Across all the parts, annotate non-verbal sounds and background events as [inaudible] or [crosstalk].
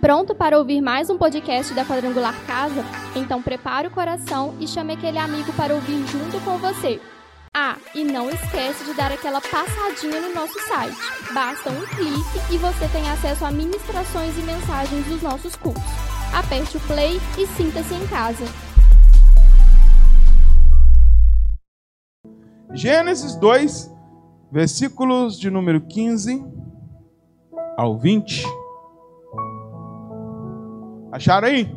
Pronto para ouvir mais um podcast da Quadrangular Casa? Então prepare o coração e chame aquele amigo para ouvir junto com você. Ah, e não esquece de dar aquela passadinha no nosso site. Basta um clique e você tem acesso a ministrações e mensagens dos nossos cursos. Aperte o play e sinta-se em casa. Gênesis 2, versículos de número 15 ao 20. Acharam aí?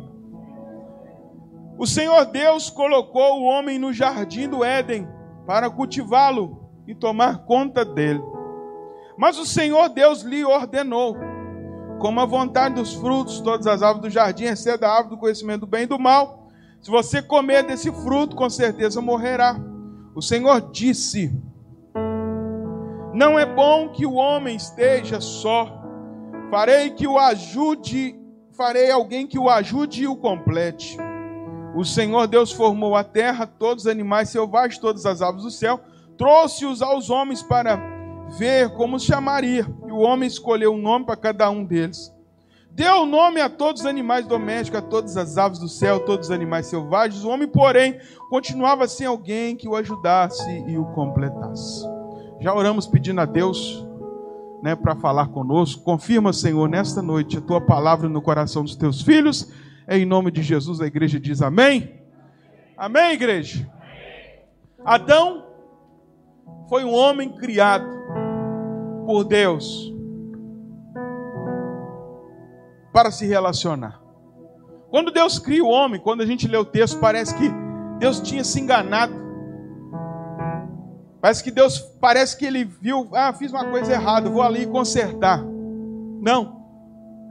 O Senhor Deus colocou o homem no jardim do Éden para cultivá-lo e tomar conta dele. Mas o Senhor Deus lhe ordenou, como a vontade dos frutos, todas as árvores do jardim, exceto a árvore do conhecimento do bem e do mal. Se você comer desse fruto, com certeza morrerá. O Senhor disse: Não é bom que o homem esteja só. Farei que o ajude, farei alguém que o ajude e o complete. O Senhor Deus formou a terra, todos os animais selvagens, todas as aves do céu, trouxe-os aos homens para ver como os chamaria. E o homem escolheu um nome para cada um deles. Deu nome a todos os animais domésticos, a todas as aves do céu, todos os animais selvagens. O homem, porém, continuava sem alguém que o ajudasse e o completasse. Já oramos pedindo a Deus né, para falar conosco. Confirma, Senhor, nesta noite a tua palavra no coração dos teus filhos em nome de Jesus, a igreja diz amém. Amém, igreja? Adão foi um homem criado por Deus para se relacionar. Quando Deus cria o homem, quando a gente lê o texto, parece que Deus tinha se enganado. Parece que Deus, parece que ele viu, ah, fiz uma coisa errada, vou ali consertar. Não.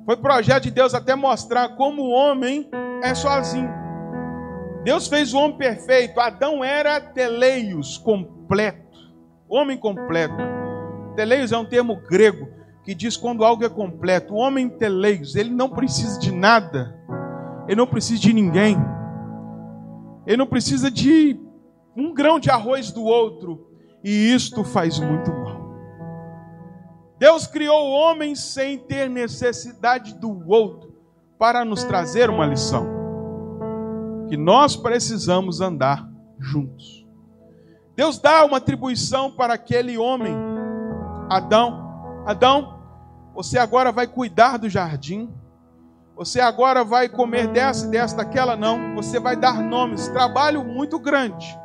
Foi projeto de Deus até mostrar como o homem é sozinho. Deus fez o homem perfeito. Adão era teleios, completo. Homem completo. Teleios é um termo grego que diz quando algo é completo. O homem teleios, ele não precisa de nada. Ele não precisa de ninguém. Ele não precisa de um grão de arroz do outro. E isto faz muito mal. Deus criou o homem sem ter necessidade do outro para nos trazer uma lição. Que nós precisamos andar juntos. Deus dá uma atribuição para aquele homem, Adão. Adão, você agora vai cuidar do jardim. Você agora vai comer dessa dessa, daquela não. Você vai dar nomes. Trabalho muito grande.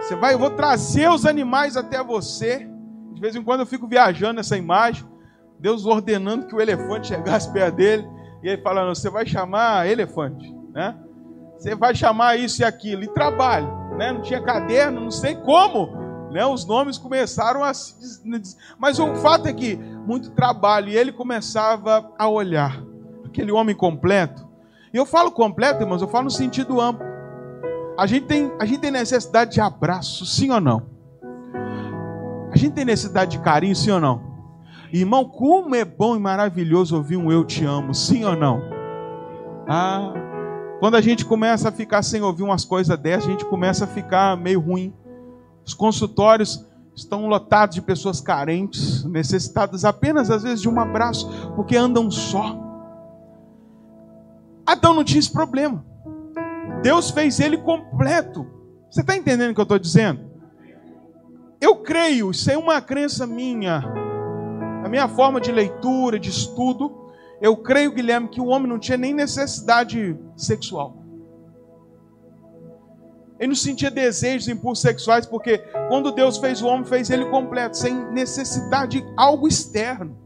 Você vai, eu vou trazer os animais até você. De vez em quando eu fico viajando nessa imagem, Deus ordenando que o elefante chegasse perto dele, e ele falando: Você vai chamar elefante, né? Você vai chamar isso e aquilo, e trabalho, né? Não tinha caderno, não sei como, né? Os nomes começaram a se. Mas o fato é que muito trabalho, e ele começava a olhar, aquele homem completo. E eu falo completo, irmãos, eu falo no sentido amplo. A gente tem, a gente tem necessidade de abraço, sim ou não? A gente tem necessidade de carinho, sim ou não? Irmão, como é bom e maravilhoso ouvir um eu te amo, sim ou não? Ah, quando a gente começa a ficar sem ouvir umas coisas dessas, a gente começa a ficar meio ruim. Os consultórios estão lotados de pessoas carentes, necessitadas apenas às vezes de um abraço, porque andam só. Adão não tinha esse problema. Deus fez ele completo. Você está entendendo o que eu estou dizendo? Eu creio, isso é uma crença minha, a minha forma de leitura, de estudo. Eu creio, Guilherme, que o homem não tinha nem necessidade sexual. Ele não sentia desejos, impulsos sexuais, porque quando Deus fez o homem, fez ele completo, sem necessidade de algo externo.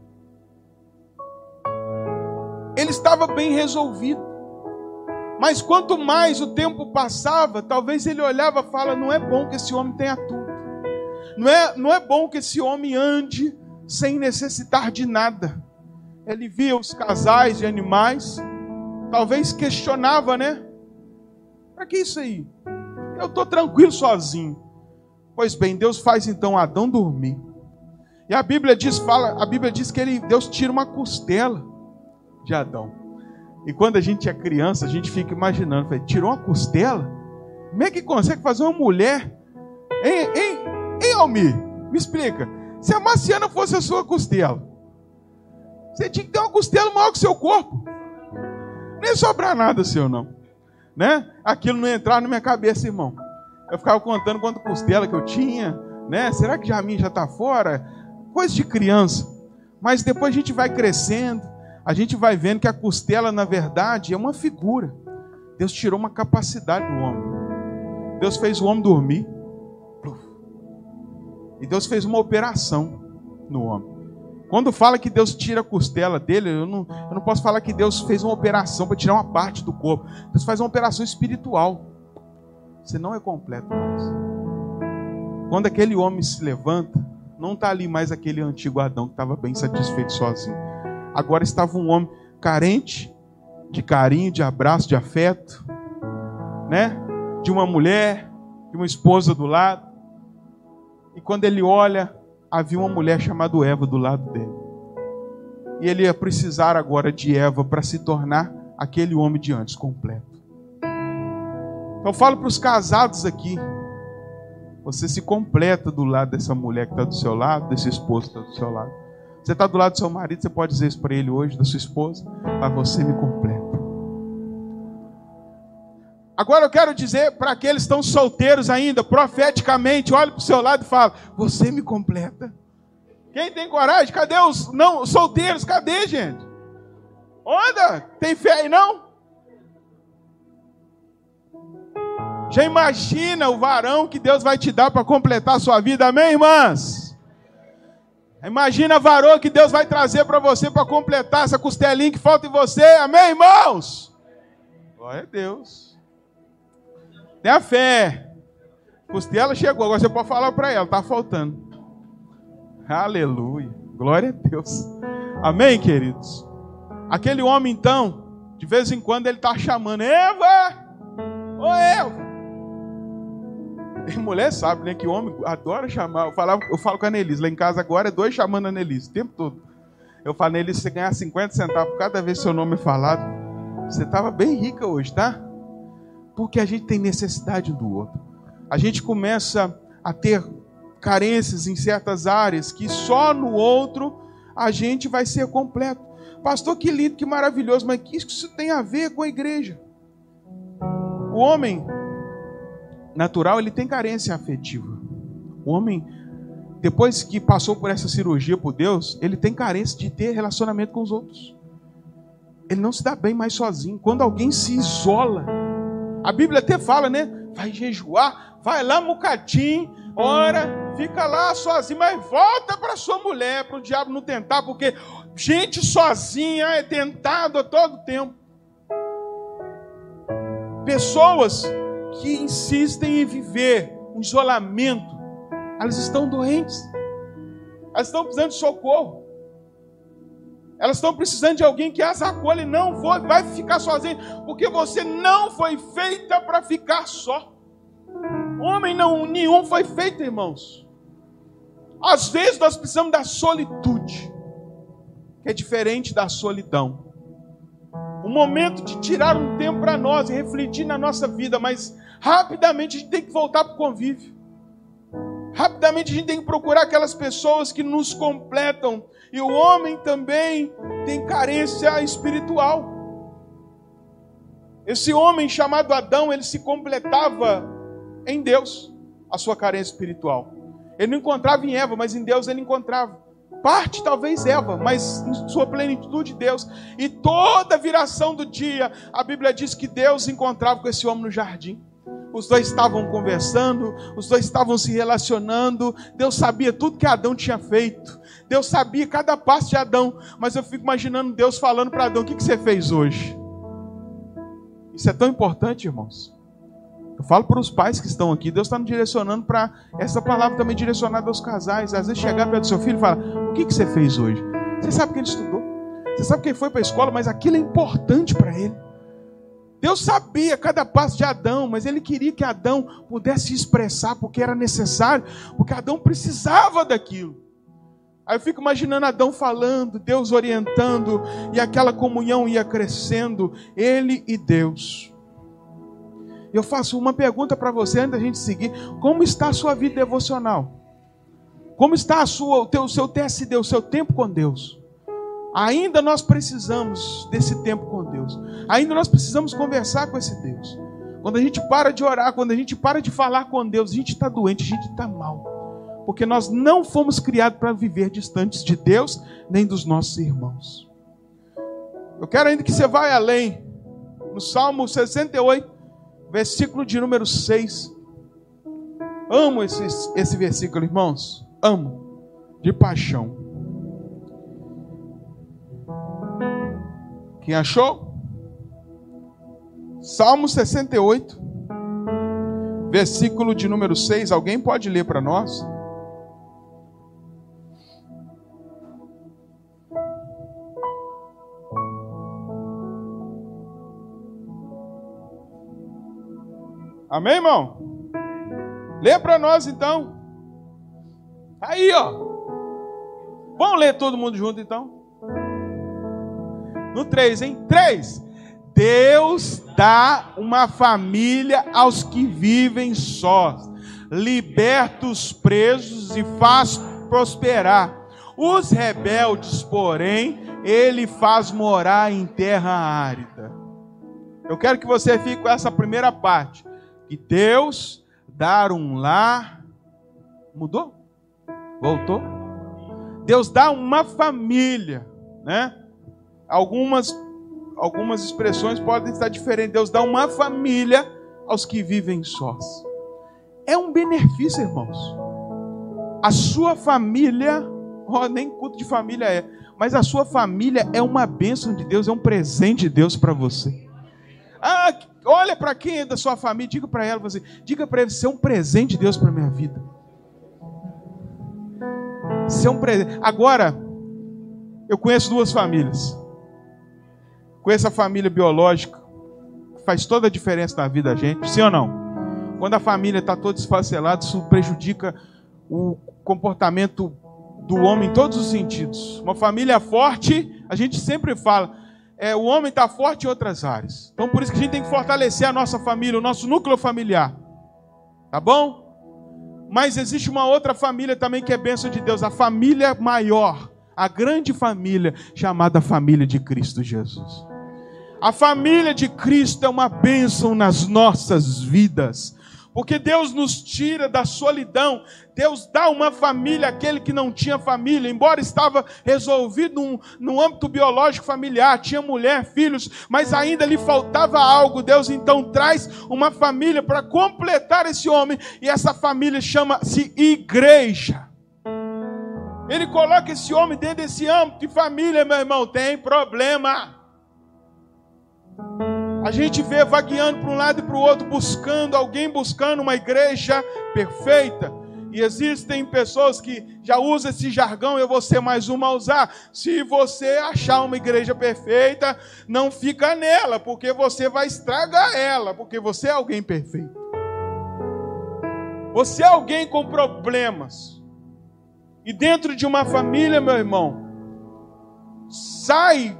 Ele estava bem resolvido. Mas quanto mais o tempo passava, talvez ele olhava e fala: não é bom que esse homem tenha tudo. Não é, não é bom que esse homem ande sem necessitar de nada. Ele via os casais de animais, talvez questionava, né? Para que isso aí? Eu estou tranquilo sozinho. Pois bem, Deus faz então Adão dormir. E a Bíblia diz, fala, a Bíblia diz que ele, Deus tira uma costela de Adão. E quando a gente é criança, a gente fica imaginando, tirou uma costela? Como é que consegue fazer uma mulher? Hein, hein, Hein, Almir? Me explica. Se a Marciana fosse a sua costela, você tinha que ter uma costela maior que o seu corpo. Nem sobrar nada seu, não. Né? Aquilo não entrar na minha cabeça, irmão. Eu ficava contando quanto costela que eu tinha, né? Será que já a mim já está fora? Coisa de criança. Mas depois a gente vai crescendo, a gente vai vendo que a costela, na verdade, é uma figura. Deus tirou uma capacidade do homem. Deus fez o homem dormir. E Deus fez uma operação no homem. Quando fala que Deus tira a costela dele, eu não, eu não posso falar que Deus fez uma operação para tirar uma parte do corpo. Deus faz uma operação espiritual. Você não é completo mais. Quando aquele homem se levanta, não está ali mais aquele antigo Adão que estava bem satisfeito sozinho. Agora estava um homem carente de carinho, de abraço, de afeto, né? De uma mulher, de uma esposa do lado. E quando ele olha, havia uma mulher chamada Eva do lado dele. E ele ia precisar agora de Eva para se tornar aquele homem de antes completo. Então eu falo para os casados aqui. Você se completa do lado dessa mulher que está do seu lado, desse esposo que está do seu lado. Você está do lado do seu marido, você pode dizer isso para ele hoje, da sua esposa, mas você me completa. Agora eu quero dizer para aqueles que estão solteiros ainda, profeticamente, olhe para o seu lado e fala: Você me completa. Quem tem coragem? Cadê os não solteiros? Cadê, gente? Onda, tem fé aí não? Já imagina o varão que Deus vai te dar para completar a sua vida, amém, irmãs? Imagina a varão que Deus vai trazer para você para completar essa costelinha que falta em você, amém, irmãos? Glória a Deus. Tenha fé. Costela chegou, agora você pode falar para ela, está faltando. Aleluia. Glória a Deus. Amém, queridos? Aquele homem, então, de vez em quando ele está chamando, Eva! Ô Eva! E [laughs] mulher sabe, né? Que homem adora chamar. Eu, falava, eu falo com a Nelise, lá em casa agora é dois chamando a Nelise, o tempo todo. Eu falo, Nelise, você ganhar 50 centavos cada vez seu nome é falado, você estava bem rica hoje, tá? Porque a gente tem necessidade um do outro. A gente começa a ter carências em certas áreas que só no outro a gente vai ser completo. Pastor, que lindo, que maravilhoso, mas que isso tem a ver com a igreja? O homem natural, ele tem carência afetiva. O homem, depois que passou por essa cirurgia por Deus, ele tem carência de ter relacionamento com os outros. Ele não se dá bem mais sozinho. Quando alguém se isola, a Bíblia até fala, né? Vai jejuar, vai lá mucatim, ora, fica lá sozinho, mas volta para sua mulher, para o diabo não tentar, porque gente sozinha é tentado a todo tempo. Pessoas que insistem em viver um isolamento, elas estão doentes, elas estão precisando de socorro. Elas estão precisando de alguém que as acolhe. Não vou, vai ficar sozinho, porque você não foi feita para ficar só. Homem não, nenhum foi feito, irmãos. Às vezes nós precisamos da solitude, que é diferente da solidão. O momento de tirar um tempo para nós e refletir na nossa vida, mas rapidamente a gente tem que voltar para o convívio. Rapidamente a gente tem que procurar aquelas pessoas que nos completam, e o homem também tem carência espiritual. Esse homem chamado Adão, ele se completava em Deus, a sua carência espiritual. Ele não encontrava em Eva, mas em Deus ele encontrava. Parte talvez Eva, mas em sua plenitude Deus. E toda viração do dia, a Bíblia diz que Deus encontrava com esse homem no jardim. Os dois estavam conversando, os dois estavam se relacionando. Deus sabia tudo que Adão tinha feito. Deus sabia cada passo de Adão, mas eu fico imaginando Deus falando para Adão: o que, que você fez hoje? Isso é tão importante, irmãos. Eu falo para os pais que estão aqui, Deus está nos direcionando para essa palavra também direcionada aos casais. Às vezes chegar perto do seu filho e falar: O que, que você fez hoje? Você sabe que ele estudou, você sabe que ele foi para a escola, mas aquilo é importante para ele. Deus sabia cada passo de Adão, mas ele queria que Adão pudesse expressar porque era necessário, porque Adão precisava daquilo. Aí eu fico imaginando Adão falando, Deus orientando, e aquela comunhão ia crescendo, ele e Deus. Eu faço uma pergunta para você antes da gente seguir: como está a sua vida devocional? Como está a sua, o, teu, o seu TSD, o seu tempo com Deus? Ainda nós precisamos desse tempo com Deus. Ainda nós precisamos conversar com esse Deus. Quando a gente para de orar, quando a gente para de falar com Deus, a gente está doente, a gente está mal. Porque nós não fomos criados para viver distantes de Deus, nem dos nossos irmãos. Eu quero ainda que você vá além. No Salmo 68, versículo de número 6. Amo esse, esse versículo, irmãos. Amo. De paixão. Quem achou? Salmo 68, versículo de número 6. Alguém pode ler para nós? Amém, irmão? Lê para nós então. Aí, ó. Vamos ler todo mundo junto então? No 3, hein? 3. Deus dá uma família aos que vivem sós, liberta os presos e faz prosperar. Os rebeldes, porém, ele faz morar em terra árida. Eu quero que você fique com essa primeira parte. Que Deus dar um lar. Mudou? Voltou? Deus dá uma família, né? Algumas, algumas expressões podem estar diferentes. Deus dá uma família aos que vivem sós. É um benefício, irmãos. A sua família, oh, nem culto de família é, mas a sua família é uma bênção de Deus, é um presente de Deus para você. Ah, olha para quem é da sua família, diga para ela, você, diga para ele, você é um presente de Deus para minha vida. Você é um presente. Agora, eu conheço duas famílias com essa família biológica, faz toda a diferença na vida da gente, sim ou não? Quando a família está toda desfacelada, isso prejudica o comportamento do homem em todos os sentidos. Uma família forte, a gente sempre fala, é, o homem está forte em outras áreas. Então por isso que a gente tem que fortalecer a nossa família, o nosso núcleo familiar. Tá bom? Mas existe uma outra família também que é bênção de Deus, a família maior, a grande família, chamada família de Cristo Jesus. A família de Cristo é uma bênção nas nossas vidas. Porque Deus nos tira da solidão, Deus dá uma família àquele que não tinha família, embora estava resolvido no, âmbito biológico familiar, tinha mulher, filhos, mas ainda lhe faltava algo. Deus então traz uma família para completar esse homem, e essa família chama-se igreja. Ele coloca esse homem dentro desse âmbito de família, meu irmão, tem problema. A gente vê vagueando para um lado e para o outro, buscando alguém, buscando uma igreja perfeita. E existem pessoas que já usam esse jargão, eu vou ser mais uma a usar. Se você achar uma igreja perfeita, não fica nela, porque você vai estragar ela, porque você é alguém perfeito. Você é alguém com problemas. E dentro de uma família, meu irmão, sai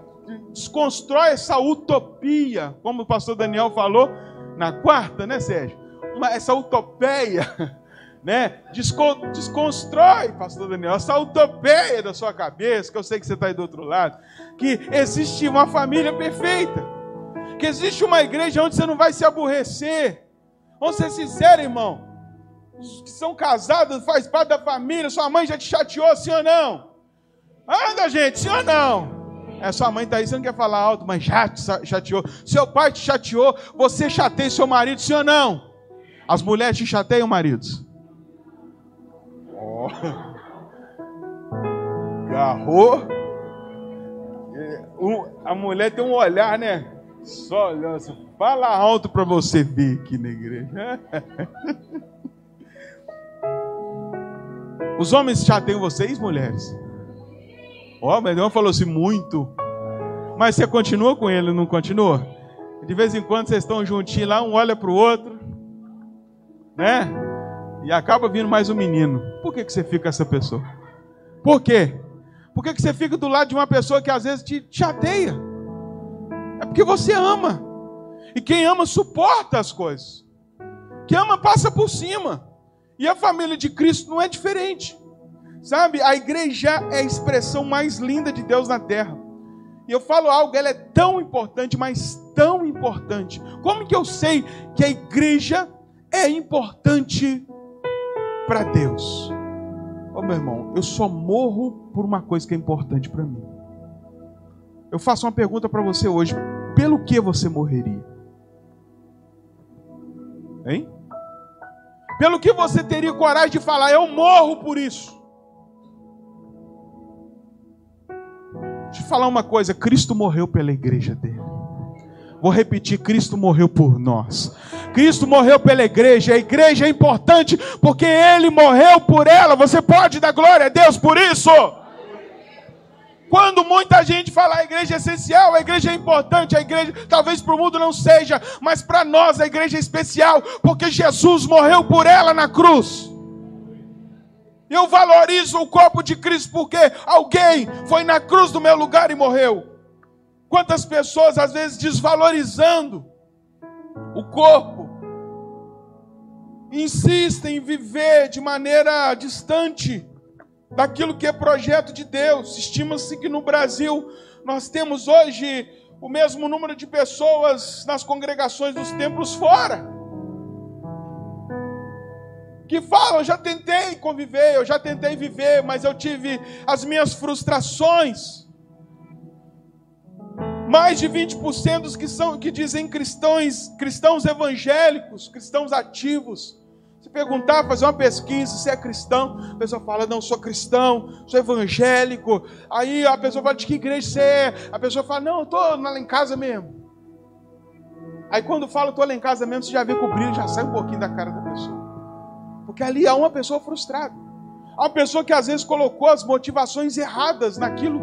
desconstrói essa utopia, como o pastor Daniel falou na quarta, né, Sérgio? Uma, essa utopia, [laughs] né? Descon, desconstrói, pastor Daniel, essa utopia da sua cabeça, que eu sei que você está aí do outro lado, que existe uma família perfeita, que existe uma igreja onde você não vai se aborrecer. Vamos ser sinceros, irmão. Os que são casados, faz parte da família, sua mãe já te chateou, sim ou não? Anda, gente, sim ou não? É, sua mãe está aí, você não quer falar alto, mas já te chateou. Seu pai te chateou, você chateia seu marido, sim ou não? As mulheres te chateiam, maridos? Oh. Garrou. É, a mulher tem um olhar, né? Só olhando assim. Fala alto para você ver aqui na igreja. [laughs] Os homens chateiam vocês, mulheres? Ó, oh, Deus falou assim, muito. Mas você continua com ele, não continua? De vez em quando vocês estão juntinhos lá, um olha para o outro, né? E acaba vindo mais um menino. Por que, que você fica essa pessoa? Por quê? Por que, que você fica do lado de uma pessoa que às vezes te chateia? É porque você ama. E quem ama suporta as coisas. Quem ama passa por cima. E a família de Cristo não é diferente. Sabe, a igreja é a expressão mais linda de Deus na terra. E eu falo algo, ela é tão importante, mas tão importante. Como que eu sei que a igreja é importante para Deus? Ô meu irmão, eu só morro por uma coisa que é importante para mim. Eu faço uma pergunta para você hoje: pelo que você morreria? Hein? Pelo que você teria coragem de falar, eu morro por isso? Deixa eu falar uma coisa: Cristo morreu pela igreja dele. Vou repetir: Cristo morreu por nós. Cristo morreu pela igreja. A igreja é importante porque ele morreu por ela. Você pode dar glória a Deus por isso? Quando muita gente fala a igreja é essencial, a igreja é importante, a igreja talvez para o mundo não seja, mas para nós a igreja é especial, porque Jesus morreu por ela na cruz. Eu valorizo o corpo de Cristo porque alguém foi na cruz do meu lugar e morreu. Quantas pessoas às vezes desvalorizando o corpo, insistem em viver de maneira distante daquilo que é projeto de Deus. Estima-se que no Brasil nós temos hoje o mesmo número de pessoas nas congregações dos templos fora. Que falam, eu já tentei conviver, eu já tentei viver, mas eu tive as minhas frustrações. Mais de 20% dos que são que dizem cristãos, cristãos evangélicos, cristãos ativos, perguntar, fazer uma pesquisa, se é cristão, a pessoa fala, não, sou cristão, sou evangélico. Aí a pessoa fala, de que igreja você é? A pessoa fala, não, estou lá em casa mesmo. Aí quando fala, estou lá em casa mesmo, você já vê que o brilho já sai um pouquinho da cara da. Porque ali há uma pessoa frustrada. Há uma pessoa que às vezes colocou as motivações erradas naquilo.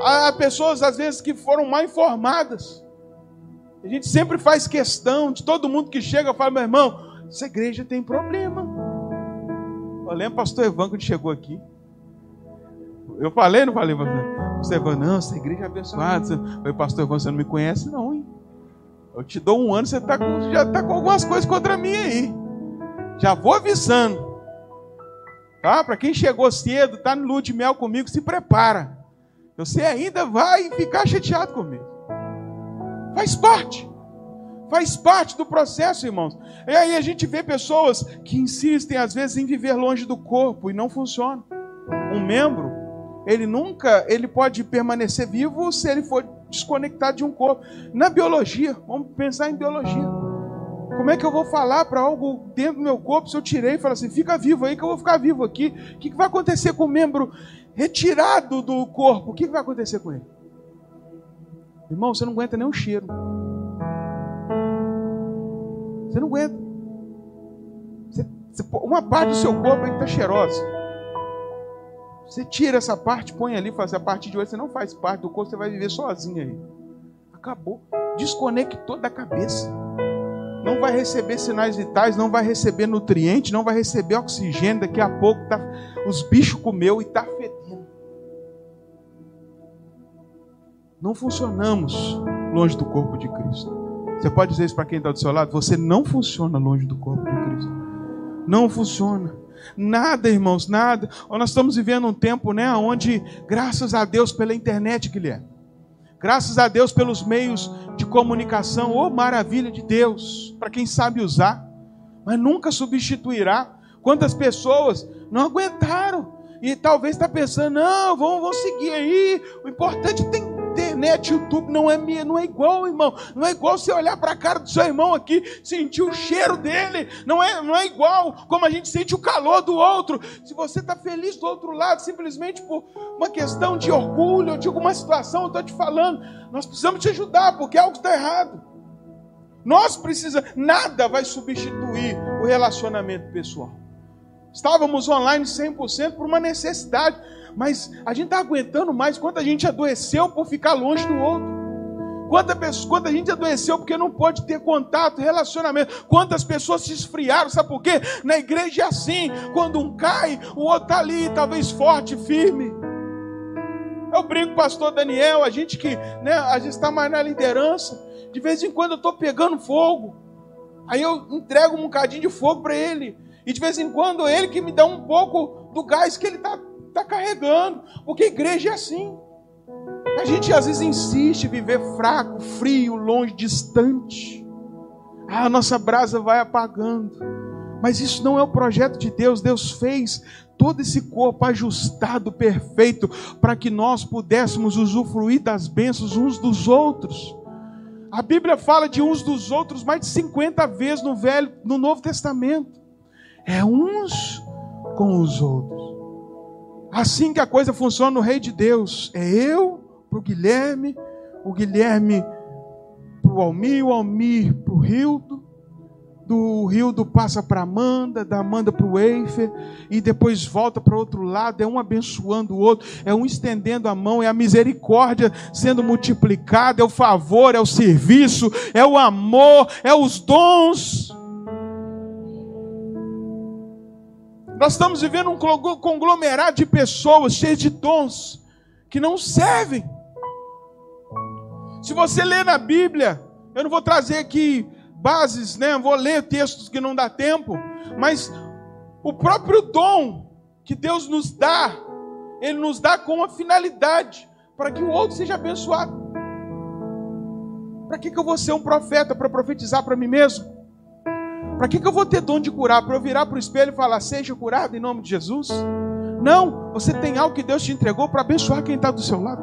Há pessoas, às vezes, que foram mal informadas. A gente sempre faz questão de todo mundo que chega, fala, meu irmão, essa igreja tem problema. Eu lembro o pastor Evan quando chegou aqui. Eu falei, não falei, pastor Evan, não, essa igreja é abençoada. Falei, pastor Evan, você não me conhece, não, hein? Eu te dou um ano, você tá com, já está com algumas coisas contra mim aí. Já vou avisando. Tá? Para quem chegou cedo, está no lua de mel comigo, se prepara. Você ainda vai ficar chateado comigo. Faz parte. Faz parte do processo, irmãos. E aí a gente vê pessoas que insistem, às vezes, em viver longe do corpo e não funciona. Um membro, ele nunca, ele pode permanecer vivo se ele for desconectado de um corpo. Na biologia, vamos pensar em biologia. Como é que eu vou falar para algo dentro do meu corpo se eu tirei e falar assim, fica vivo aí que eu vou ficar vivo aqui? O que vai acontecer com o membro retirado do corpo? O que vai acontecer com ele? Irmão, você não aguenta nem o cheiro. Você não aguenta. Você, você, uma parte do seu corpo está cheirosa. Você tira essa parte, põe ali, faz a parte de hoje, você não faz parte do corpo, você vai viver sozinho aí. Acabou. Desconectou da cabeça. Não vai receber sinais vitais, não vai receber nutrientes, não vai receber oxigênio. Daqui a pouco tá, os bichos comeu e está fedendo. Não funcionamos longe do corpo de Cristo. Você pode dizer isso para quem está do seu lado? Você não funciona longe do corpo de Cristo. Não funciona. Nada, irmãos, nada. Nós estamos vivendo um tempo, né, onde, graças a Deus pela internet, Guilherme, graças a Deus pelos meios de comunicação, oh maravilha de Deus, para quem sabe usar, mas nunca substituirá. Quantas pessoas não aguentaram e talvez está pensando, não, vamos, vamos seguir aí. O importante tem internet, YouTube não é minha, não é igual, irmão. Não é igual você olhar para a cara do seu irmão aqui, sentir o cheiro dele. Não é, não é igual como a gente sente o calor do outro. Se você está feliz do outro lado, simplesmente por uma questão de orgulho, de alguma situação, eu estou te falando, nós precisamos te ajudar, porque algo está errado. Nós precisamos, nada vai substituir o relacionamento pessoal. Estávamos online 100% por uma necessidade mas a gente está aguentando mais quanta gente adoeceu por ficar longe do outro. Quanta, pessoa, quanta gente adoeceu porque não pode ter contato, relacionamento. Quantas pessoas se esfriaram, sabe por quê? Na igreja é assim: quando um cai, o outro está ali, talvez forte, firme. Eu brinco, pastor Daniel, a gente que né, a gente está mais na liderança. De vez em quando eu estou pegando fogo. Aí eu entrego um bocadinho de fogo para ele. E de vez em quando ele que me dá um pouco do gás que ele está está carregando, porque igreja é assim. A gente às vezes insiste em viver fraco, frio, longe, distante. Ah, a nossa brasa vai apagando. Mas isso não é o projeto de Deus. Deus fez todo esse corpo ajustado, perfeito, para que nós pudéssemos usufruir das bênçãos uns dos outros. A Bíblia fala de uns dos outros mais de 50 vezes no Velho, no Novo Testamento. É uns com os outros. Assim que a coisa funciona no Rei de Deus. É eu para o Guilherme, o Guilherme para o Almir, o Almir para o Rildo, do Rildo passa para Amanda, da Amanda para o Eifer, e depois volta para outro lado, é um abençoando o outro, é um estendendo a mão, é a misericórdia sendo multiplicada, é o favor, é o serviço, é o amor, é os dons. Nós estamos vivendo um conglomerado de pessoas cheias de dons que não servem. Se você ler na Bíblia, eu não vou trazer aqui bases, né? Vou ler textos que não dá tempo, mas o próprio dom que Deus nos dá, ele nos dá com uma finalidade para que o outro seja abençoado. Para que, que eu vou ser um profeta para profetizar para mim mesmo? Para que, que eu vou ter dom de curar? Para eu virar para o espelho e falar, seja curado em nome de Jesus? Não, você tem algo que Deus te entregou para abençoar quem está do seu lado.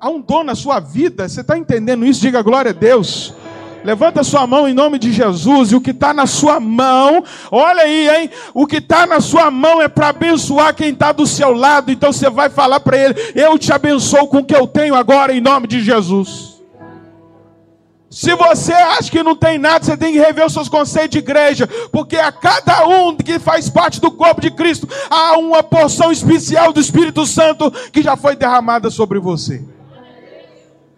Há um dom na sua vida, você está entendendo isso? Diga glória a Deus. Levanta sua mão em nome de Jesus. E o que está na sua mão, olha aí, hein? O que está na sua mão é para abençoar quem está do seu lado. Então você vai falar para ele: Eu te abençoo com o que eu tenho agora, em nome de Jesus. Se você acha que não tem nada, você tem que rever os seus conceitos de igreja, porque a cada um que faz parte do corpo de Cristo há uma porção especial do Espírito Santo que já foi derramada sobre você.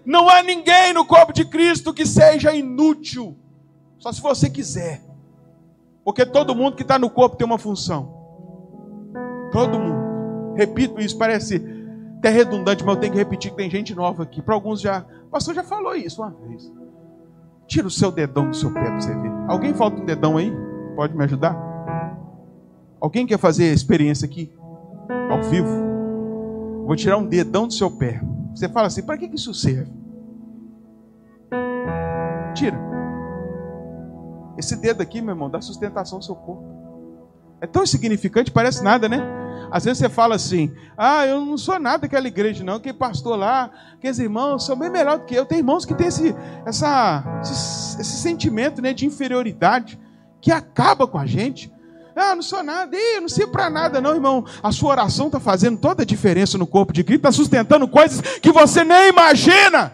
Não há ninguém no corpo de Cristo que seja inútil, só se você quiser. Porque todo mundo que está no corpo tem uma função. Todo mundo. Repito isso, parece até redundante, mas eu tenho que repetir que tem gente nova aqui. Para alguns já. O pastor já falou isso uma vez. Tira o seu dedão do seu pé para você ver. Alguém falta um dedão aí? Pode me ajudar? Alguém quer fazer a experiência aqui? Ao vivo? Vou tirar um dedão do seu pé. Você fala assim: para que isso serve? Tira. Esse dedo aqui, meu irmão, dá sustentação ao seu corpo. É tão insignificante, parece nada, né? Às vezes você fala assim: ah, eu não sou nada daquela igreja, não. Aquele pastor lá, aqueles irmãos são bem melhor do que eu. Tem irmãos que têm esse, essa, esse, esse sentimento né, de inferioridade que acaba com a gente. Ah, não sou nada, Ih, eu não sirvo para nada, não, irmão. A sua oração está fazendo toda a diferença no corpo de Cristo, está sustentando coisas que você nem imagina.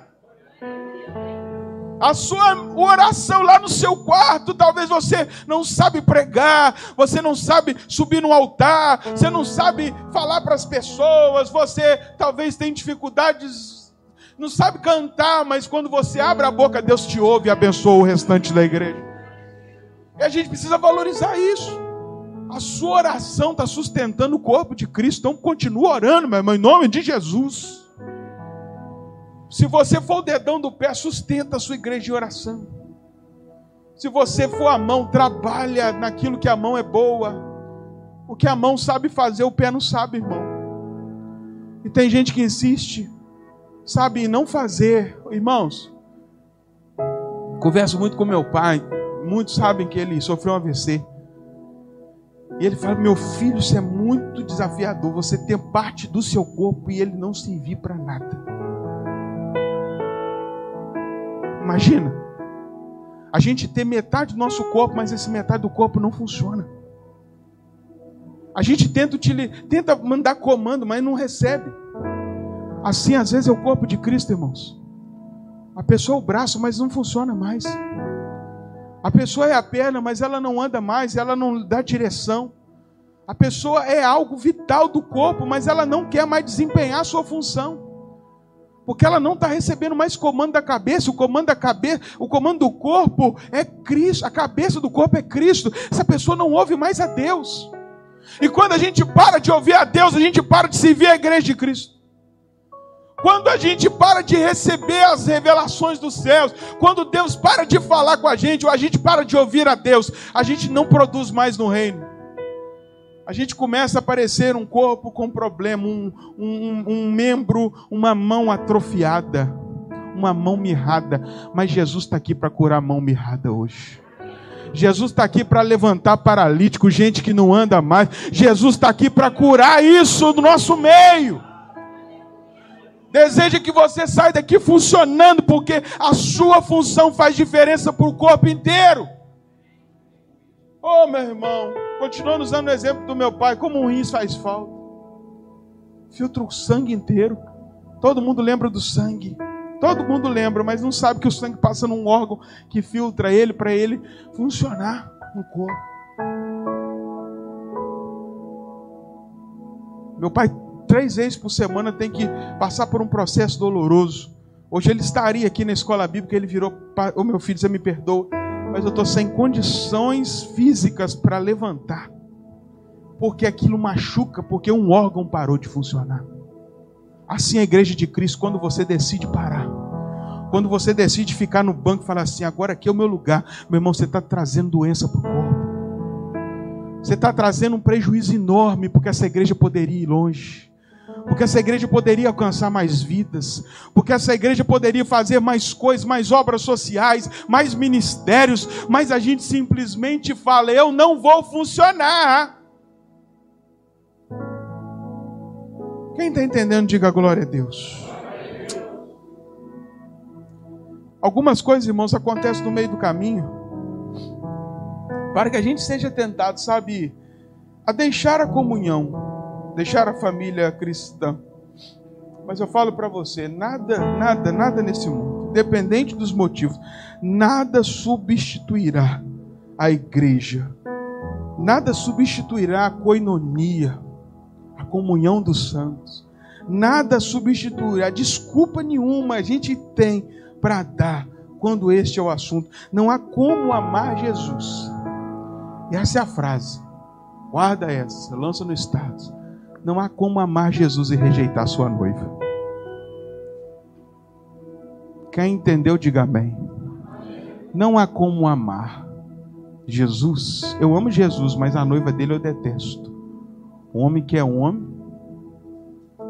A sua oração lá no seu quarto, talvez você não sabe pregar, você não sabe subir no altar, você não sabe falar para as pessoas, você talvez tem dificuldades, não sabe cantar, mas quando você abre a boca, Deus te ouve e abençoa o restante da igreja. E a gente precisa valorizar isso. A sua oração está sustentando o corpo de Cristo. Então continua orando, meu irmão, em nome de Jesus. Se você for o dedão do pé, sustenta a sua igreja de oração. Se você for a mão, trabalha naquilo que a mão é boa. O que a mão sabe fazer, o pé não sabe, irmão. E tem gente que insiste, sabe, em não fazer. Irmãos, converso muito com meu pai. Muitos sabem que ele sofreu um AVC. E ele fala: Meu filho, isso é muito desafiador. Você ter parte do seu corpo e ele não servir para nada. Imagina. A gente ter metade do nosso corpo, mas esse metade do corpo não funciona. A gente tenta, tenta mandar comando, mas não recebe. Assim, às vezes, é o corpo de Cristo, irmãos. A pessoa é o braço, mas não funciona mais. A pessoa é a perna, mas ela não anda mais, ela não dá direção. A pessoa é algo vital do corpo, mas ela não quer mais desempenhar a sua função. Porque ela não está recebendo mais comando da cabeça, o comando da cabeça, o comando do corpo é Cristo, a cabeça do corpo é Cristo. Essa pessoa não ouve mais a Deus. E quando a gente para de ouvir a Deus, a gente para de servir a igreja de Cristo. Quando a gente para de receber as revelações dos céus, quando Deus para de falar com a gente, ou a gente para de ouvir a Deus, a gente não produz mais no reino. A gente começa a parecer um corpo com problema, um, um, um membro, uma mão atrofiada, uma mão mirrada. Mas Jesus está aqui para curar a mão mirrada hoje. Jesus está aqui para levantar paralítico, gente que não anda mais. Jesus está aqui para curar isso do nosso meio. Deseja que você saia daqui funcionando, porque a sua função faz diferença para o corpo inteiro. Oh, meu irmão, continuando usando o exemplo do meu pai, como um rins faz falta. Filtra o sangue inteiro. Todo mundo lembra do sangue. Todo mundo lembra, mas não sabe que o sangue passa num órgão que filtra ele para ele funcionar no corpo. Meu pai, três vezes por semana, tem que passar por um processo doloroso. Hoje ele estaria aqui na escola bíblica, ele virou, o meu filho, você me perdoa mas eu estou sem condições físicas para levantar, porque aquilo machuca, porque um órgão parou de funcionar. Assim a igreja de Cristo, quando você decide parar, quando você decide ficar no banco e falar assim: agora aqui é o meu lugar, meu irmão, você está trazendo doença para o corpo, você está trazendo um prejuízo enorme, porque essa igreja poderia ir longe porque essa igreja poderia alcançar mais vidas, porque essa igreja poderia fazer mais coisas, mais obras sociais, mais ministérios, mas a gente simplesmente fala: eu não vou funcionar. Quem está entendendo, diga glória a Deus. Algumas coisas, irmãos, acontecem no meio do caminho, para que a gente seja tentado, sabe, a deixar a comunhão deixar a família cristã. Mas eu falo para você, nada, nada, nada nesse mundo, independente dos motivos, nada substituirá a igreja. Nada substituirá a coinonia, a comunhão dos santos. Nada substituirá, desculpa nenhuma a gente tem para dar quando este é o assunto. Não há como amar Jesus. Essa é a frase. Guarda essa, lança no status. Não há como amar Jesus e rejeitar sua noiva. Quem entendeu, diga amém. Não há como amar Jesus. Eu amo Jesus, mas a noiva dele eu detesto. O homem que é homem.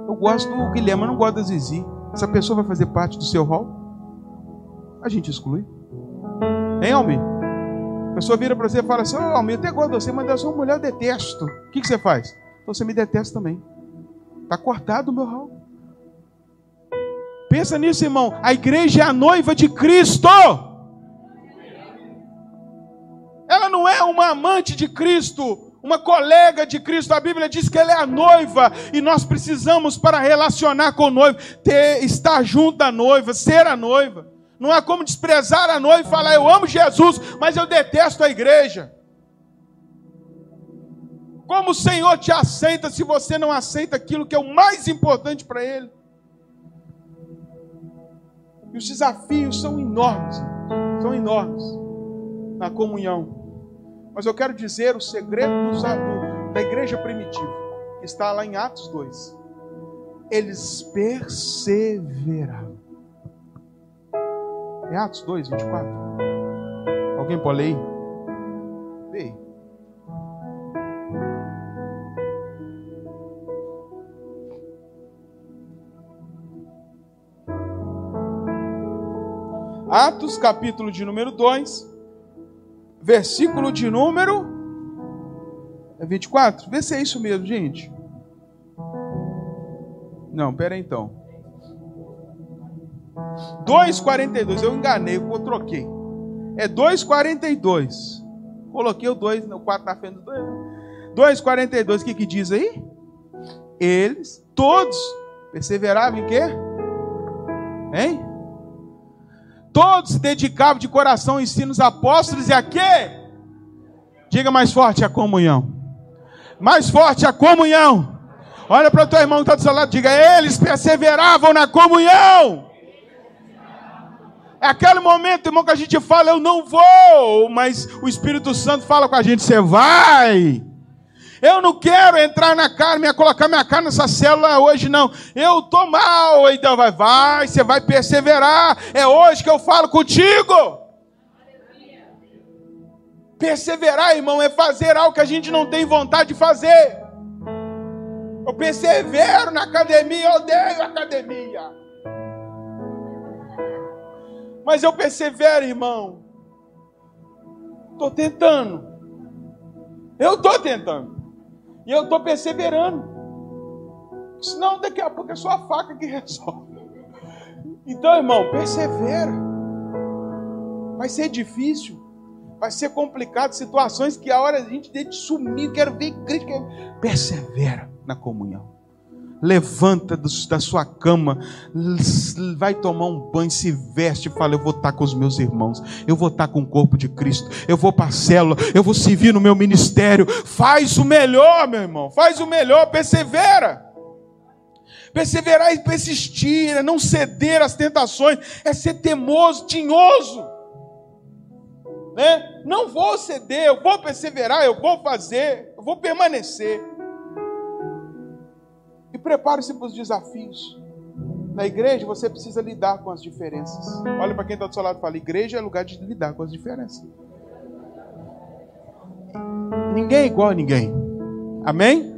Eu gosto do Guilherme, eu não gosto da Zizi. Essa pessoa vai fazer parte do seu rol? A gente exclui. Hein, Almir? A pessoa vira para você e fala assim: Ô, oh, eu até gosto de você, mas da sua mulher eu detesto. O que, que você faz? Então você me detesta também. Está cortado o meu rol. Pensa nisso, irmão. A igreja é a noiva de Cristo. Ela não é uma amante de Cristo, uma colega de Cristo. A Bíblia diz que ela é a noiva e nós precisamos para relacionar com o noivo, ter, estar junto da noiva, ser a noiva. Não há como desprezar a noiva e falar eu amo Jesus, mas eu detesto a igreja. Como o Senhor te aceita se você não aceita aquilo que é o mais importante para Ele? E os desafios são enormes, são enormes na comunhão. Mas eu quero dizer o segredo da igreja primitiva, que está lá em Atos 2. Eles perseveraram. É Atos 2, 24. Alguém pode ler? Leia. Atos, capítulo de número 2, versículo de número é 24. Vê se é isso mesmo, gente. Não, pera aí, então. 2,42. Eu enganei, eu troquei. É 2,42. Coloquei o 2, o 4 na frente do 2. 2,42. O que, que diz aí? Eles, todos, perseveravam em quê? Hein? Todos se dedicavam de coração ao ensino dos apóstolos e a quê? Diga mais forte a comunhão. Mais forte a comunhão. Olha para o teu irmão que está do seu lado, diga, eles perseveravam na comunhão. É aquele momento, irmão, que a gente fala, eu não vou, mas o Espírito Santo fala com a gente, você vai. Eu não quero entrar na carne, colocar minha carne nessa célula hoje, não. Eu estou mal. Então vai, vai, você vai perseverar. É hoje que eu falo contigo. Perseverar, irmão, é fazer algo que a gente não tem vontade de fazer. Eu persevero na academia, eu odeio academia. Mas eu persevero, irmão. Estou tentando. Eu estou tentando. E eu estou perseverando. Senão daqui a pouco é só a faca que [laughs] resolve. Então, irmão, persevera. Vai ser difícil. Vai ser complicado. Situações que a hora a gente tem de sumir. Quero ver igreja. Persevera na comunhão. Levanta da sua cama, vai tomar um banho, se veste e fala: Eu vou estar com os meus irmãos, eu vou estar com o corpo de Cristo, eu vou para a célula, eu vou servir no meu ministério. Faz o melhor, meu irmão, faz o melhor, persevera. Perseverar e persistir, é não ceder às tentações, é ser temoso, tinhoso. Né? Não vou ceder, eu vou perseverar, eu vou fazer, eu vou permanecer. Prepare-se para os desafios. Na igreja você precisa lidar com as diferenças. Olha para quem está do seu lado e fala: igreja é lugar de lidar com as diferenças. Ninguém é igual a ninguém. Amém?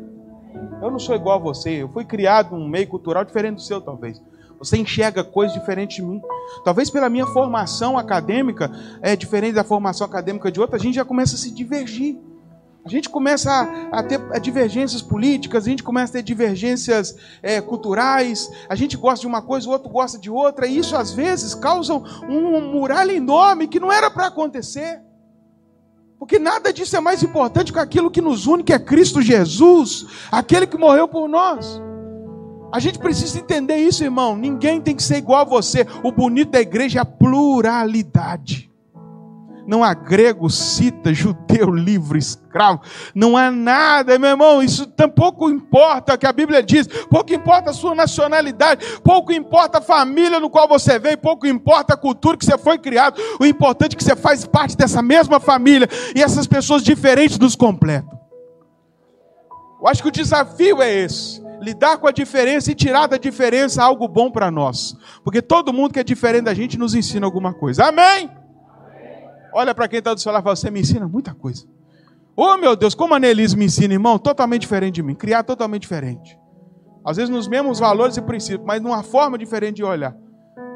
Eu não sou igual a você. Eu fui criado num meio cultural diferente do seu, talvez. Você enxerga coisas diferentes de mim. Talvez pela minha formação acadêmica é diferente da formação acadêmica de outra, a gente já começa a se divergir. A gente começa a, a ter divergências políticas, a gente começa a ter divergências é, culturais, a gente gosta de uma coisa, o outro gosta de outra, e isso às vezes causa um muralha enorme que não era para acontecer. Porque nada disso é mais importante que aquilo que nos une, que é Cristo Jesus, aquele que morreu por nós. A gente precisa entender isso, irmão. Ninguém tem que ser igual a você. O bonito da igreja é a pluralidade. Não há grego, cita, judeu, livre, escravo. Não há nada, meu irmão. Isso tampouco importa o que a Bíblia diz. Pouco importa a sua nacionalidade. Pouco importa a família no qual você veio. Pouco importa a cultura que você foi criado. O importante é que você faz parte dessa mesma família. E essas pessoas diferentes nos completam. Eu acho que o desafio é esse lidar com a diferença e tirar da diferença algo bom para nós. Porque todo mundo que é diferente da gente nos ensina alguma coisa. Amém? Olha para quem está do seu lado e fala: Você me ensina muita coisa. Oh meu Deus, como a Nelise me ensina, irmão, totalmente diferente de mim, criar totalmente diferente. Às vezes nos mesmos valores e princípios, mas numa forma diferente de olhar.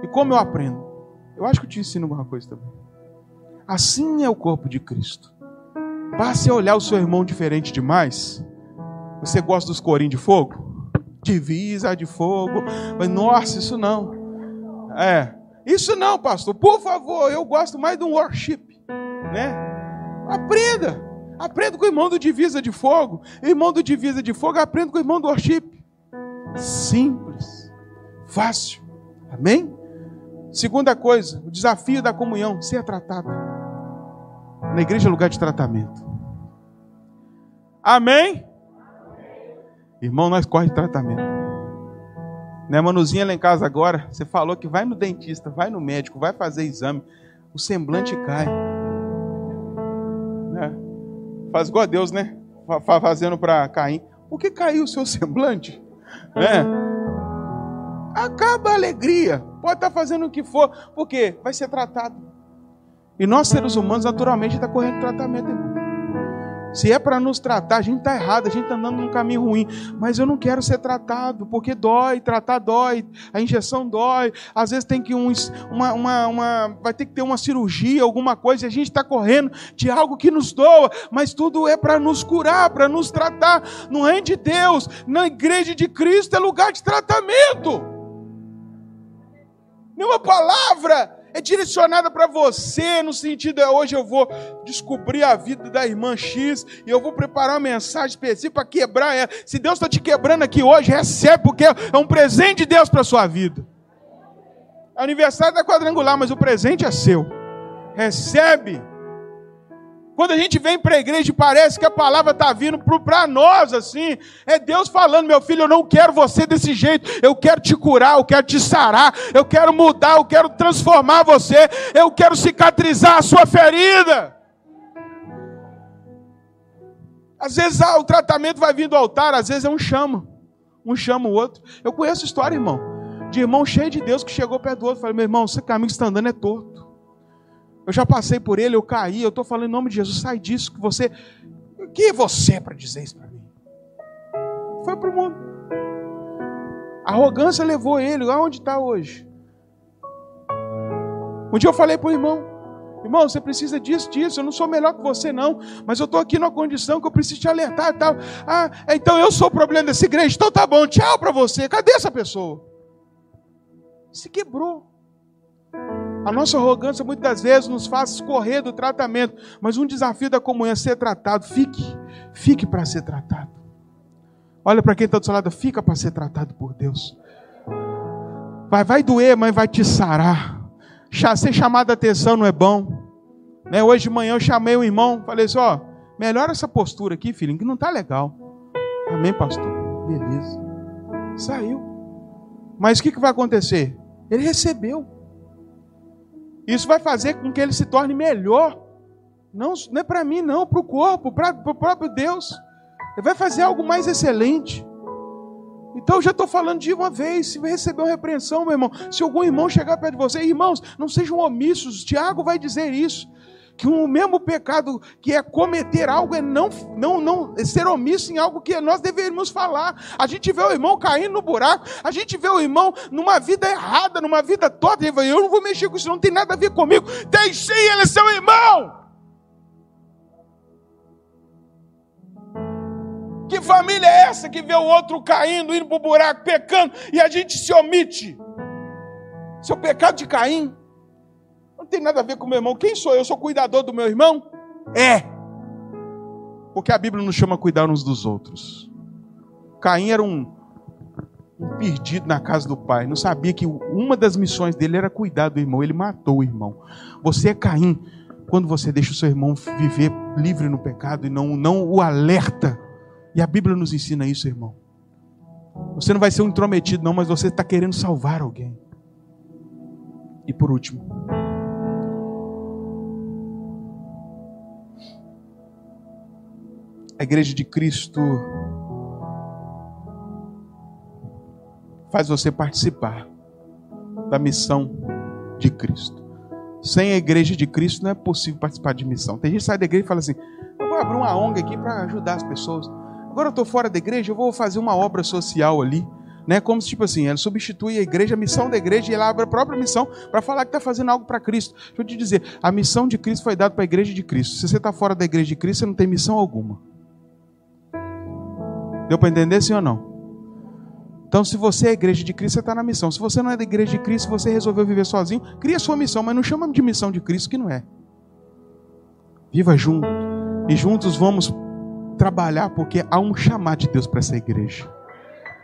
E como eu aprendo? Eu acho que eu te ensino alguma coisa também. Assim é o corpo de Cristo. Passe a olhar o seu irmão diferente demais. Você gosta dos corinhos de fogo? Divisa de fogo. Mas, nossa, isso não. É. Isso não, pastor. Por favor, eu gosto mais de um worship né? Aprenda. Aprenda com o irmão do Divisa de Fogo. Irmão do Divisa de Fogo, aprenda com o irmão do Worship. Simples. Fácil. Amém? Segunda coisa, o desafio da comunhão, ser tratado. Na igreja é lugar de tratamento. Amém? Irmão, nós corre de tratamento. Né, Manuzinha lá em casa agora, você falou que vai no dentista, vai no médico, vai fazer exame, o semblante cai. Faz igual a Deus, né? Fazendo para Caim. Por que caiu o seu [laughs] semblante? É. Acaba a alegria. Pode estar fazendo o que for, porque vai ser tratado. E nós, seres humanos, naturalmente, está correndo tratamento. Se é para nos tratar, a gente está errado, a gente está andando num caminho ruim. Mas eu não quero ser tratado, porque dói, tratar dói, a injeção dói. Às vezes tem que um, uma, uma, uma, vai ter que ter uma cirurgia, alguma coisa, e a gente está correndo de algo que nos doa, mas tudo é para nos curar, para nos tratar. No reino de Deus, na igreja de Cristo, é lugar de tratamento. Nenhuma palavra é direcionada para você, no sentido de hoje eu vou descobrir a vida da irmã X e eu vou preparar uma mensagem específica para quebrar ela. Se Deus está te quebrando aqui hoje, recebe, porque é um presente de Deus para a sua vida. É aniversário da quadrangular, mas o presente é seu. Recebe. Quando a gente vem para a igreja parece que a palavra está vindo para nós assim, é Deus falando, meu filho, eu não quero você desse jeito, eu quero te curar, eu quero te sarar, eu quero mudar, eu quero transformar você, eu quero cicatrizar a sua ferida. Às vezes ah, o tratamento vai vir do altar, às vezes é um chama, um chama o outro. Eu conheço história, irmão, de irmão cheio de Deus que chegou perto do outro e falou: meu irmão, esse caminho que você está andando é torto. Eu já passei por ele, eu caí, eu estou falando em nome de Jesus, sai disso, que você. Quem é você para dizer isso para mim? Foi para o mundo. A arrogância levou ele, aonde está hoje? Um dia eu falei para o irmão, irmão, você precisa disso, disso, eu não sou melhor que você não, mas eu estou aqui numa condição que eu preciso te alertar e tal. Ah, então eu sou o problema dessa igreja, então tá bom, tchau para você. Cadê essa pessoa? Se quebrou. A nossa arrogância muitas vezes nos faz escorrer do tratamento, mas um desafio da comunhão é ser tratado. Fique, fique para ser tratado. Olha para quem está do seu lado, fica para ser tratado por Deus. Vai, vai doer, mas vai te sarar. Ser chamado a atenção não é bom. Né? Hoje de manhã eu chamei o irmão, falei assim: ó, melhora essa postura aqui, filhinho, que não está legal. Amém, pastor? Beleza. Saiu. Mas o que, que vai acontecer? Ele recebeu. Isso vai fazer com que ele se torne melhor. Não, não é para mim, não, para o corpo, para o próprio Deus. Ele vai fazer algo mais excelente. Então eu já estou falando de uma vez, se receber uma repreensão, meu irmão, se algum irmão chegar perto de você, irmãos, não sejam omissos, Tiago vai dizer isso que o mesmo pecado que é cometer algo é não, não, não é ser omisso em algo que nós deveríamos falar. A gente vê o irmão caindo no buraco, a gente vê o irmão numa vida errada, numa vida toda, e eu não vou mexer com isso, não tem nada a ver comigo. Deixe ele seu irmão. Que família é essa que vê o outro caindo, indo para o buraco, pecando, e a gente se omite? Seu pecado de Caim não tem nada a ver com meu irmão. Quem sou eu? eu sou cuidador do meu irmão? É. Porque a Bíblia nos chama a cuidar uns dos outros. Caim era um, um perdido na casa do pai. Não sabia que uma das missões dele era cuidar do irmão. Ele matou o irmão. Você é Caim quando você deixa o seu irmão viver livre no pecado e não, não o alerta. E a Bíblia nos ensina isso, irmão. Você não vai ser um intrometido, não, mas você está querendo salvar alguém. E por último, A igreja de Cristo faz você participar da missão de Cristo. Sem a igreja de Cristo não é possível participar de missão. Tem gente que sai da igreja e fala assim: eu vou abrir uma ONG aqui para ajudar as pessoas. Agora eu estou fora da igreja, eu vou fazer uma obra social ali. Né? Como se, tipo assim, ela substitui a igreja, a missão da igreja, e ela abre a própria missão para falar que está fazendo algo para Cristo. Deixa eu te dizer, a missão de Cristo foi dada para a igreja de Cristo. Se você está fora da igreja de Cristo, você não tem missão alguma. Deu para entender sim ou não? Então, se você é igreja de Cristo, você está na missão. Se você não é da igreja de Cristo, você resolveu viver sozinho, cria sua missão, mas não chama de missão de Cristo, que não é. Viva junto. E juntos vamos trabalhar, porque há um chamado de Deus para essa igreja.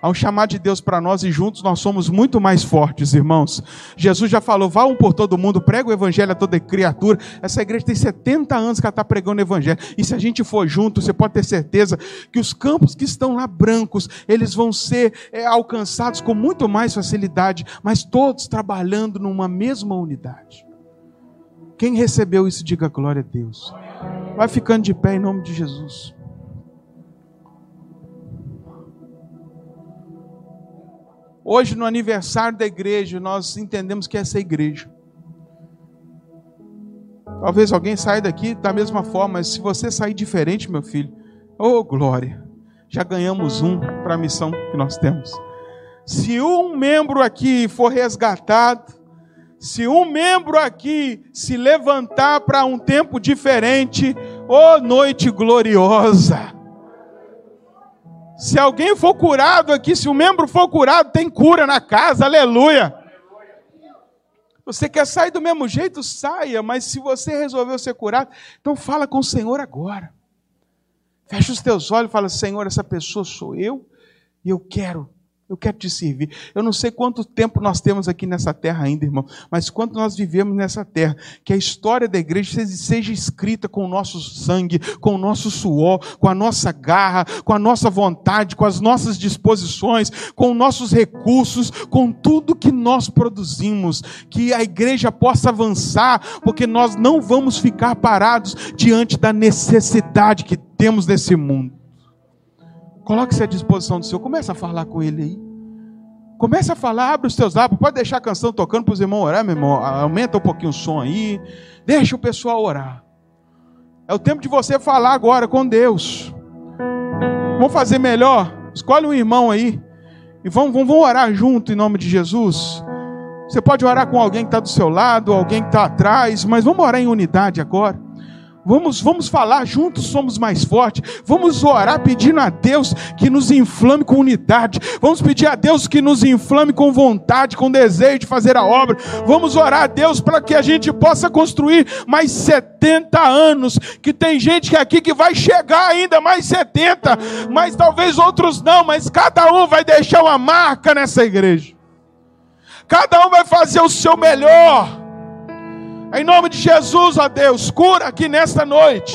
Há um chamado de Deus para nós e juntos nós somos muito mais fortes, irmãos. Jesus já falou: vá um por todo mundo, prega o evangelho a toda criatura. Essa igreja tem 70 anos que ela está pregando o evangelho. E se a gente for junto, você pode ter certeza que os campos que estão lá brancos, eles vão ser é, alcançados com muito mais facilidade, mas todos trabalhando numa mesma unidade. Quem recebeu isso, diga glória a Deus. Vai ficando de pé em nome de Jesus. Hoje, no aniversário da igreja, nós entendemos que essa é a igreja. Talvez alguém saia daqui da mesma forma, mas se você sair diferente, meu filho, oh glória, já ganhamos um para a missão que nós temos. Se um membro aqui for resgatado, se um membro aqui se levantar para um tempo diferente, oh noite gloriosa, se alguém for curado aqui, se o membro for curado, tem cura na casa, aleluia. Você quer sair do mesmo jeito? Saia, mas se você resolveu ser curado, então fala com o Senhor agora. Fecha os teus olhos e fala: Senhor, essa pessoa sou eu e eu quero eu quero te servir. Eu não sei quanto tempo nós temos aqui nessa terra ainda, irmão, mas quanto nós vivemos nessa terra, que a história da igreja seja escrita com o nosso sangue, com o nosso suor, com a nossa garra, com a nossa vontade, com as nossas disposições, com nossos recursos, com tudo que nós produzimos, que a igreja possa avançar, porque nós não vamos ficar parados diante da necessidade que temos nesse mundo. Coloque-se à disposição do Senhor. Começa a falar com Ele aí. Comece a falar, abre os teus lábios. Pode deixar a canção tocando para os irmãos orar, meu irmão. Aumenta um pouquinho o som aí. Deixa o pessoal orar. É o tempo de você falar agora com Deus. Vamos fazer melhor? Escolhe um irmão aí. E vamos, vamos, vamos orar junto em nome de Jesus. Você pode orar com alguém que está do seu lado, alguém que está atrás, mas vamos orar em unidade agora. Vamos, vamos falar juntos, somos mais fortes. Vamos orar pedindo a Deus que nos inflame com unidade. Vamos pedir a Deus que nos inflame com vontade, com desejo de fazer a obra. Vamos orar a Deus para que a gente possa construir mais 70 anos. Que tem gente aqui que vai chegar ainda mais 70, mas talvez outros não, mas cada um vai deixar uma marca nessa igreja. Cada um vai fazer o seu melhor. Em nome de Jesus, ó Deus, cura aqui nesta noite.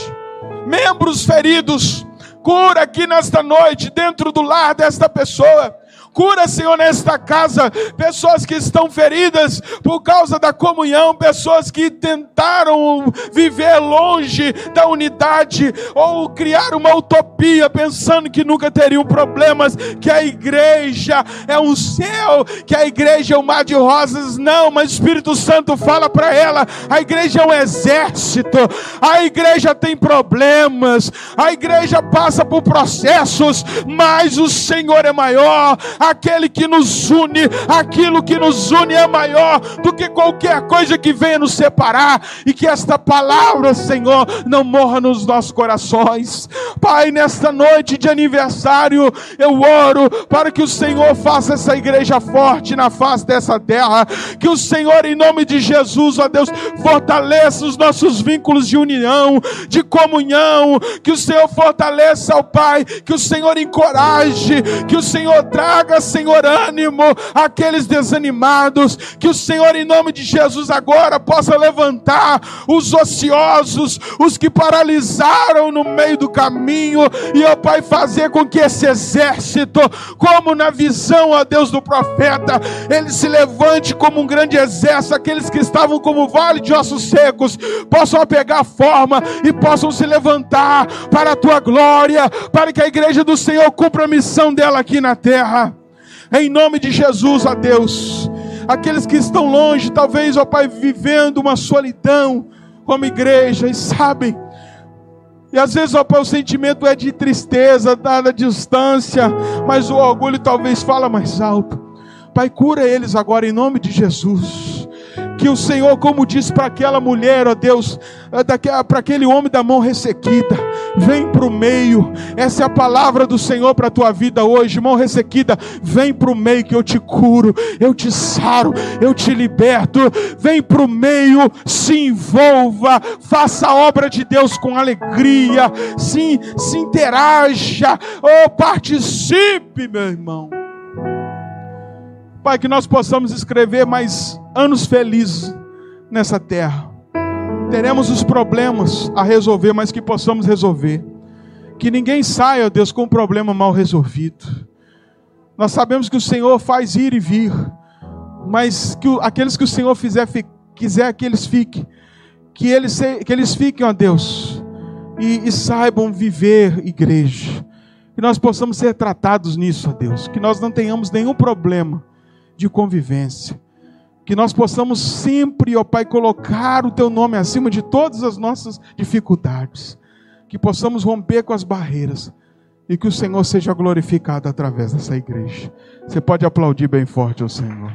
Membros feridos, cura aqui nesta noite, dentro do lar desta pessoa. Cura, Senhor, nesta casa, pessoas que estão feridas por causa da comunhão, pessoas que tentaram viver longe da unidade ou criar uma utopia pensando que nunca teriam problemas, que a igreja é um céu, que a igreja é um mar de rosas. Não, mas o Espírito Santo fala para ela: a igreja é um exército, a igreja tem problemas, a igreja passa por processos, mas o Senhor é maior aquele que nos une, aquilo que nos une é maior do que qualquer coisa que venha nos separar, e que esta palavra, Senhor, não morra nos nossos corações. Pai, nesta noite de aniversário, eu oro para que o Senhor faça essa igreja forte na face dessa terra, que o Senhor, em nome de Jesus, ó Deus, fortaleça os nossos vínculos de união, de comunhão, que o Senhor fortaleça, ó Pai, que o Senhor encoraje, que o Senhor traga traga, Senhor, ânimo àqueles desanimados, que o Senhor, em nome de Jesus, agora possa levantar os ociosos, os que paralisaram no meio do caminho, e, ó Pai, fazer com que esse exército, como na visão, ó Deus, do profeta, ele se levante como um grande exército, aqueles que estavam como vale de ossos secos, possam pegar forma e possam se levantar para a tua glória, para que a igreja do Senhor cumpra a missão dela aqui na terra. Em nome de Jesus, ó Deus. Aqueles que estão longe, talvez, ó Pai, vivendo uma solidão como igreja, e sabem. E às vezes, ó Pai, o sentimento é de tristeza, da distância, mas o orgulho talvez fala mais alto. Pai, cura eles agora em nome de Jesus. Que o Senhor, como disse para aquela mulher, ó Deus, eh, para aquele homem da mão ressequida, vem para o meio. Essa é a palavra do Senhor para a tua vida hoje, mão ressequida. Vem para o meio que eu te curo, eu te saro, eu te liberto. Vem para o meio, se envolva, faça a obra de Deus com alegria, se, se interaja, oh, participe, meu irmão. Pai, que nós possamos escrever mais anos felizes nessa terra. Teremos os problemas a resolver, mas que possamos resolver. Que ninguém saia, Deus, com um problema mal resolvido. Nós sabemos que o Senhor faz ir e vir, mas que aqueles que o Senhor fizer, quiser que eles fiquem, que eles, que eles fiquem, ó Deus, e, e saibam viver igreja. Que nós possamos ser tratados nisso, ó Deus. Que nós não tenhamos nenhum problema de convivência. Que nós possamos sempre, ó Pai, colocar o Teu nome acima de todas as nossas dificuldades. Que possamos romper com as barreiras. E que o Senhor seja glorificado através dessa igreja. Você pode aplaudir bem forte ao Senhor.